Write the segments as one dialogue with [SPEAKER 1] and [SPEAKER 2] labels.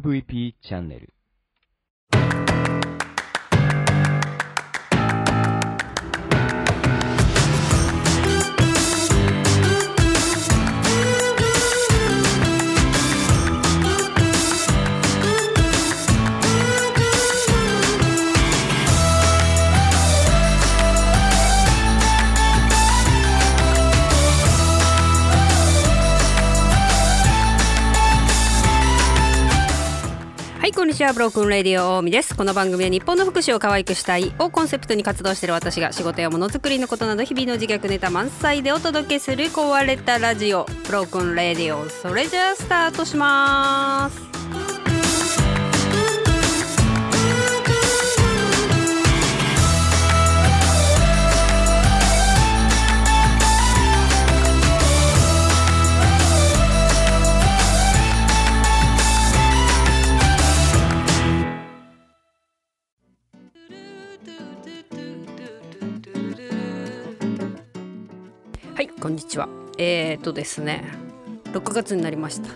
[SPEAKER 1] MVP チャンネル。
[SPEAKER 2] ちはブロークンレディオ大見です。この番組は日本の福祉を可愛くしたいをコンセプトに活動している私が仕事やものづくりのことなど日々の自虐ネタ満載でお届けする壊れたラジオブロークンレディオそれじゃあスタートします。はいこんにちは。えー、とですね6月になりました。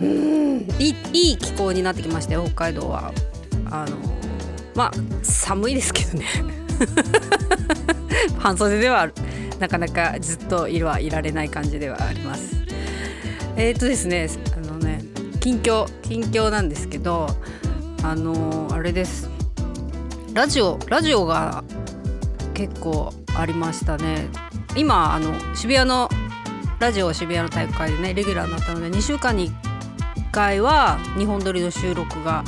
[SPEAKER 2] うーんいい気候になってきましたよ北海道は。あのまあ寒いですけどね。半袖ではなかなかずっといるはいられない感じではあります。えー、とですねあのね近況近況なんですけどあのあれです。ラジオラジオが結構ありましたね。今あの渋谷のラジオ渋谷の体育会でねレギュラーになったので2週間に1回は2本撮りの収録が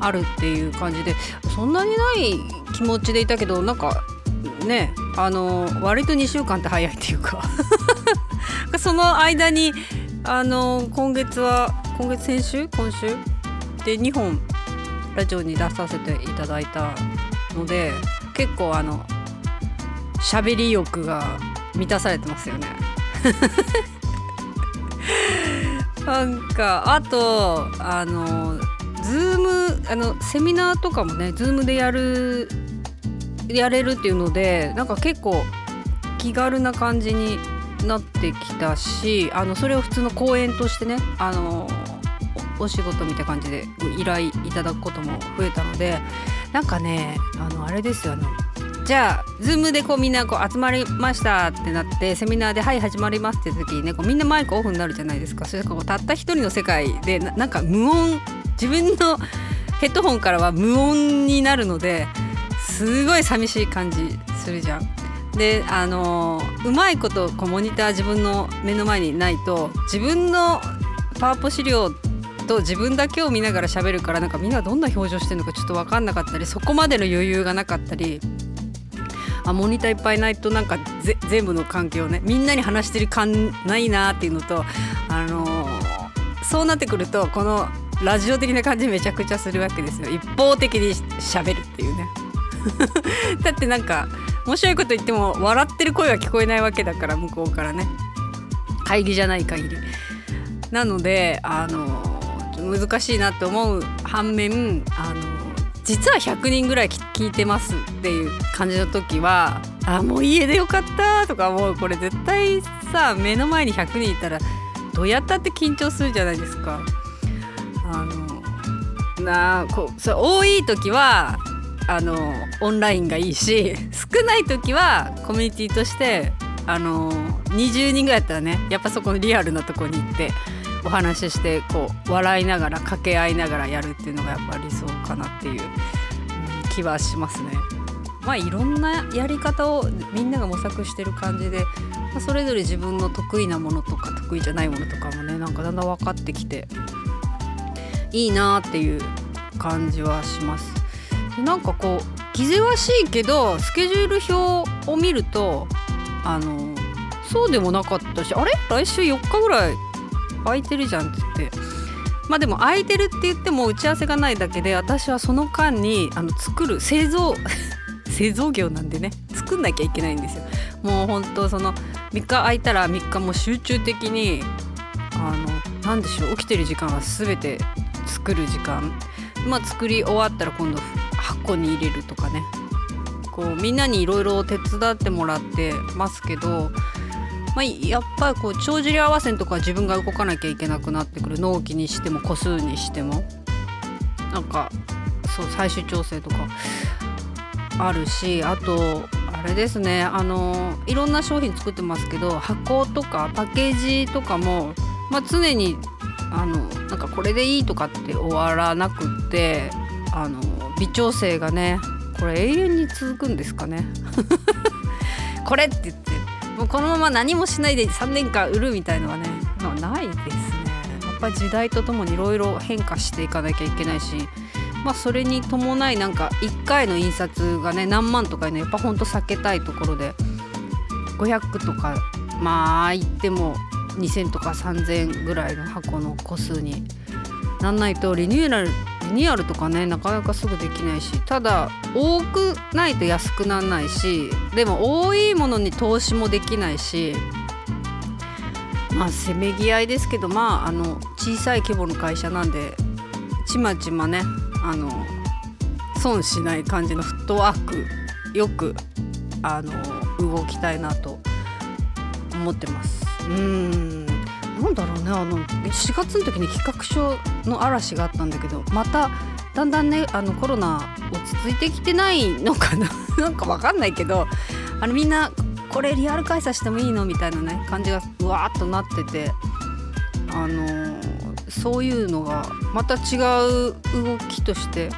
[SPEAKER 2] あるっていう感じでそんなにない気持ちでいたけどなんかねあの割と2週間って早いっていうか その間にあの今月は今月先週？今週？で2本ラジオに出させていただいたので結構あの喋り欲が満たされてますよね。なんかあとあの Zoom あのセミナーとかもね Zoom でやるやれるっていうのでなんか結構気軽な感じになってきたしあのそれを普通の講演としてねあのお仕事みたいな感じで依頼いただくことも増えたのでなんかねあのあれですよあのじゃあ Zoom でこうみんなこう集まりましたってなってセミナーで「はい始まります」って時にねこうみんなマイクオフになるじゃないですかそれかこうたった一人の世界でななんか無音自分のヘッドホンからは無音になるのですごい寂しい感じするじゃん。であのうまいことこうモニター自分の目の前にないと自分のパワポ資料と自分だけを見ながら喋るからなんかみんなどんな表情してるのかちょっと分かんなかったりそこまでの余裕がなかったりあモニターいっぱいないとなんか全部の環境ねみんなに話してる感ないなっていうのとあのーそうなってくるとこのラジオ的な感じめちゃくちゃするわけですよ。一方的に喋るっていうね。だってなんか面白いこと言っても笑ってる声は聞こえないわけだから向こうからね。会議じゃない限り。なのであの難しいなって思う反面あの実は100人ぐらい聞いてますっていう感じの時はあもう家でよかったとかもうこれ絶対さ目の前に100人いたらどうやったって緊張するじゃないですか。あのなあこそう多い時はあのオンラインがいいし 少ない時はコミュニティとしてあの20人ぐらいやったらねやっぱそこのリアルなとこに行ってお話ししてこう笑いながら掛け合いながらやるっていうのがやっぱ理想かなっていう、うん気はしますね。まあいろんなやり方をみんなが模索してる感じで、まあそれぞれ自分の得意なものとか得意じゃないものとかもねなんかだんだん分かってきていいなっていう感じはします。でなんかこう気ぜわしいけどスケジュール表を見るとあのそうでもなかったしあれ？来週4日ぐらい空いてるじゃんって言って。まあでも空いてるって言っても打ち合わせがないだけで私はその間にあの作る製造 製造業なんでね。作んなきゃいけないんですよ。もう本当その3日空いたら3日も集中的にあのなんでしょう起きてる時間は全て作る時間。まあ作り終わったら今度箱に入れるとかね。こうみんなにいろいろ手伝ってもらってますけどまあ、やっぱりこう帳尻合わせとか自分が動かなきゃいけなくなってくる納期にしても個数にしても。なんかそう最終調整とかあるしあとあれですねあのいろんな商品作ってますけど箱とかパッケージとかも、まあ、常にあのなんかこれでいいとかって終わらなくってあの微調整がねこれ永遠に続くんですかね。これって言ってもうこのまま何もしないで3年間売るみたいのはね、まあ、ないですね。やっぱ時代とともにいろいろ変化していかなきゃいけないしまあそれに伴いなんか1回の印刷がね何万とかいうのやっぱほんと避けたいところで500とかまあ言っても2,000とか3,000ぐらいの箱の個数になんないとリニューアルニアルとかねなかなかすぐできないしただ多くないと安くならないしでも多いものに投資もできないしまあせめぎ合いですけどまああの小さい規模の会社なんでちまちまねあの損しない感じのフットワークよくあの動きたいなと思ってます。うん。なんだろうねあの4月の時に企画書の嵐があったんだけどまただんだんねあのコロナ落ち着いてきてないのかな？なんかわかんないけどあのみんなこれリアル開催してもいいのみたいなね感じがうわーっとなっててあのそういうのがまた違う動きとして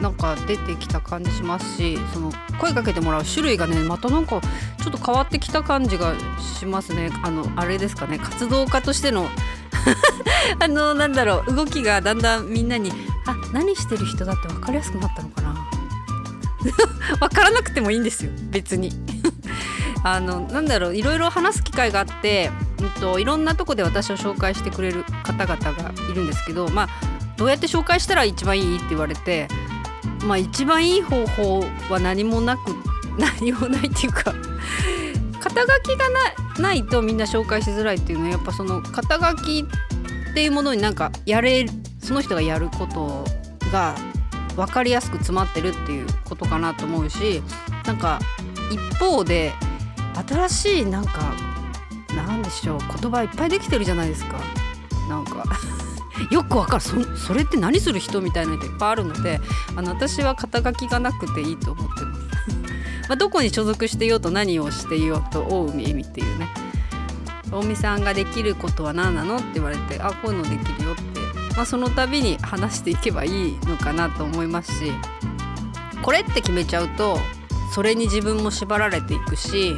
[SPEAKER 2] なんか出てきた感じしますしその声かけてもらう種類がねまたなんかちょっと変わってきた感じがしますね。あのあれですかね。活動家としての あのなんだろう。動きがだんだんみんなにあ何してる人だって分かりやすくなったのかな。分からなくてもいいんですよ。別に。あのなんだろう。いろいろ話す機会があって、うんと、いろんなとこで私を紹介してくれる方々がいるんですけどまあどうやって紹介したら一番いいって言われてまあ一番いい方法は何もなく 何もないっていうか肩書きがないとみんな紹介しづらいっていうのはやっぱその肩書きっていうものになんかやれその人がやることが分かりやすく詰まってるっていうことかなと思うしなんか一方で新しいなんかなんでしょう言葉いっぱいできてるじゃないですか。なんかよくわかる。そそれって何する人みたいなのっていっぱいあるのであの私は肩書きがなくていいと思ってます。まあどこに所属してようと何をしていようと大海恵美っていうね。大海さんができることは何なのって言われてあこういうのできるよって、まあ、その度に話していけばいいのかなと思いますしこれって決めちゃうとそれに自分も縛られていくし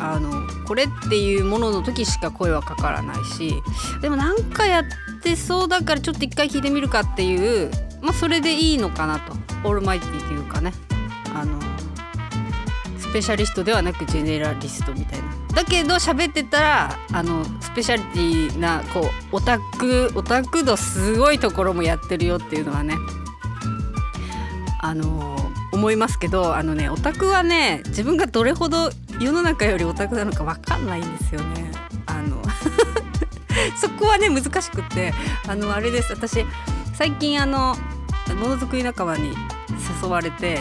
[SPEAKER 2] あのこれっていうものの時しか声はかからないしでもなんかやってそうだからちょっと一回聞いてみるかっていうまあそれでいいのかなと。オールマイティというかね。あのスペシャリストではなくジェネラリストみたいな。だけど喋ってたらあのスペシャリティなこうオタクオタク度すごいところもやってるよっていうのはねあの思いますけどあのねオタクはね自分がどれほど世の中よりオタクなのか分かんないんですよね。あの そこはね難しくてあのあれです私最近あのものづくり仲間に誘われて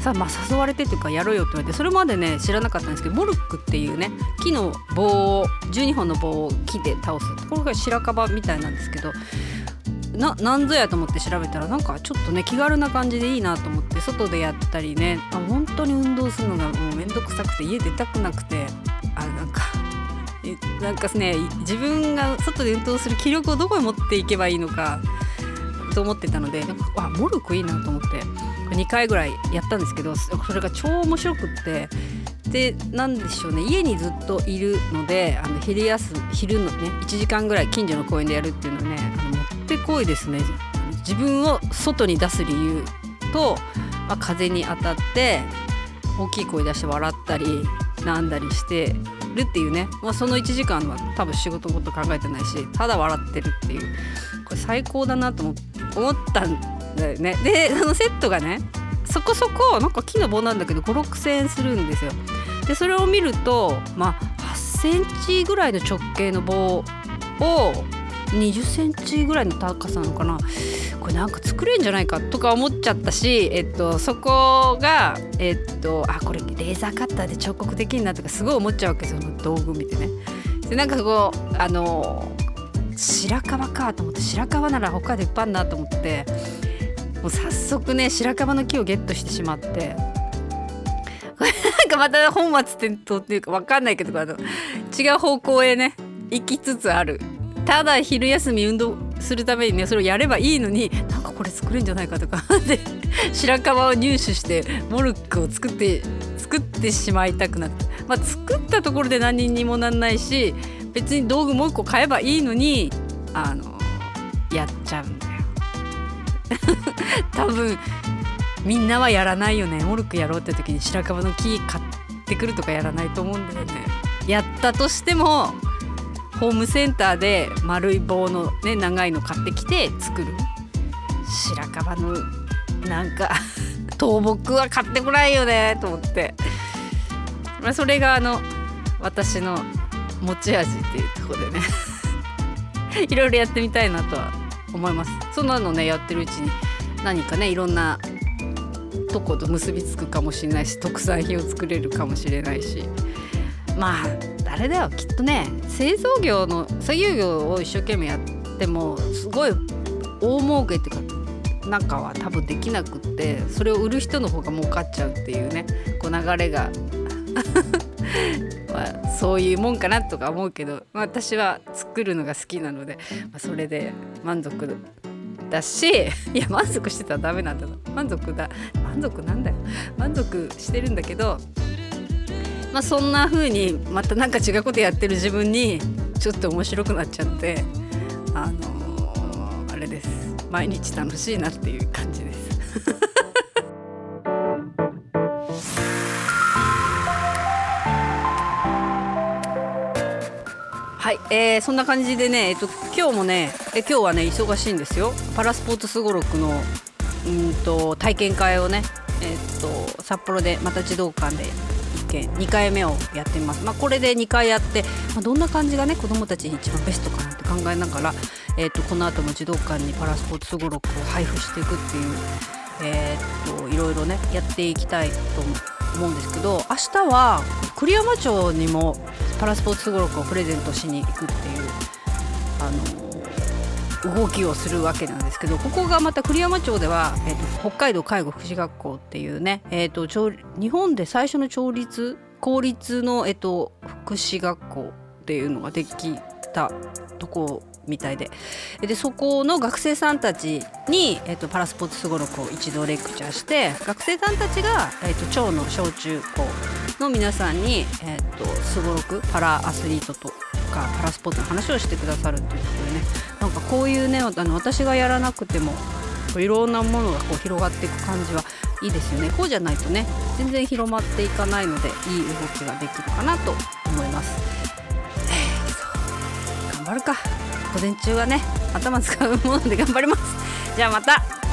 [SPEAKER 2] さまあ誘われてっていうかやろうよって言われてそれまでね知らなかったんですけどモルックっていうね木の棒を12本の棒を木で倒すこれが白樺みたいなんですけどな何ぞやと思って調べたらなんかちょっとね気軽な感じでいいなと思って外でやったりね。あ本当に運動するのがもうめんどくさくて家出たくなくて。あなんかなんかね自分が外で運動する気力をどこに持っていけばいいのかと思ってたのであモルクいいなと思って。2回ぐらいやったんですけどそれが超面白くって。でなんでしょうね。家にずっといるのであの昼休み昼のね1時間ぐらい近所の公園でやるっていうのはねってこいですね。自分を外に出す理由と、まあ、風に当たって大きい声出して笑ったりなんだりしてるっていうね、まあ、その1時間は多分仕事のこと考えてないしただ笑ってるっていう。これ最高だなと思ったんだよね。であのセットがねそこそこなんか木の棒なんだけど5,6,000円するんですよ。でそれを見るとまあ8センチぐらいの直径の棒を20センチぐらいの高さなのかな。これなんか作れんじゃないかとか思っちゃったし、えっと、そこが、えっと、あこれレーザーカッターで彫刻できるなとかすごい思っちゃうわけですよ道具見てね。でなんかこうあの白樺かと思って白樺なら他でいっぱいあるなと思ってもう早速ね白樺の木をゲットしてしまって。こ れなんかまた本末転倒っていうか分かんないけどあの違う方向へね行きつつある。ただ昼休み運動するためにねそれをやればいいのになんかこれ作るんじゃないかとか。で白樺を入手してモルックを作って作ってしまいたくなって、まあ、作ったところで何にもなんないし別に道具もう一個買えばいいのにあのやっちゃうんだよ。多分みんなはやらないよね。モルックやろうって時に白樺の木買ってくるとかやらないと思うんだよね。やったとしてもホームセンターで丸い棒のね長いの買ってきて作る。白樺のなんか 倒木は買ってこないよねと思って、まあ、それがあの私の持ち味っていうとこでね。いろいろやってみたいなとは思います。そんなのねやってるうちに何かねいろんなとこと結びつくかもしれないし特産品を作れるかもしれないし。まあ誰だよきっとね。製造業の作業業を一生懸命やってもすごい大儲けっていうかなんかは多分できなくってそれを売る人の方が儲かっちゃうっていうねこう流れが。まあ、そういうもんかなとか思うけど、まあ、私は作るのが好きなので、まあ、それで満足だしいや満足してたらダメなんだな満足だ。満足なんだよ。満足してるんだけどまあそんな風にまたなんか違うことやってる自分にちょっと面白くなっちゃってあのー、あれです毎日楽しいなっていう感じです。はい、えー、そんな感じでね、えっと、今日もね、え今日はね忙しいんですよパラスポーツすごろくのうんと体験会をね、えっと札幌でまた児童館で1件2回目をやってます、まあ、これで2回やって、まあ、どんな感じがね子どもたちに一番ベストかなって考えながら、えっと、この後も児童館にパラスポーツすごろくを配布していくっていう、えー、っといろいろねやっていきたいと思うんですけど明日は栗山町にもパラスポーツすごろくをプレゼントしに行くっていうあの動きをするわけなんですけどここがまた栗山町では、えーと、北海道介護福祉学校っていうね、えーと、日本で最初の町立公立の、えーと福祉学校っていうのができたとこみたいででそこの学生さんたちに、えーと、パラスポーツすごろくを一度レクチャーして学生さんたちが、えーと、町の小中高の皆さんにすごろくパラアスリートとかパラスポーツの話をしてくださるということでなんかこういうねあの私がやらなくてもいろんなものがこう広がっていく感じはいいですよね。こうじゃないとね全然広まっていかないのでいい動きができるかなと思います。頑張るか。午前中はね頭使うもので頑張ります。じゃあまた。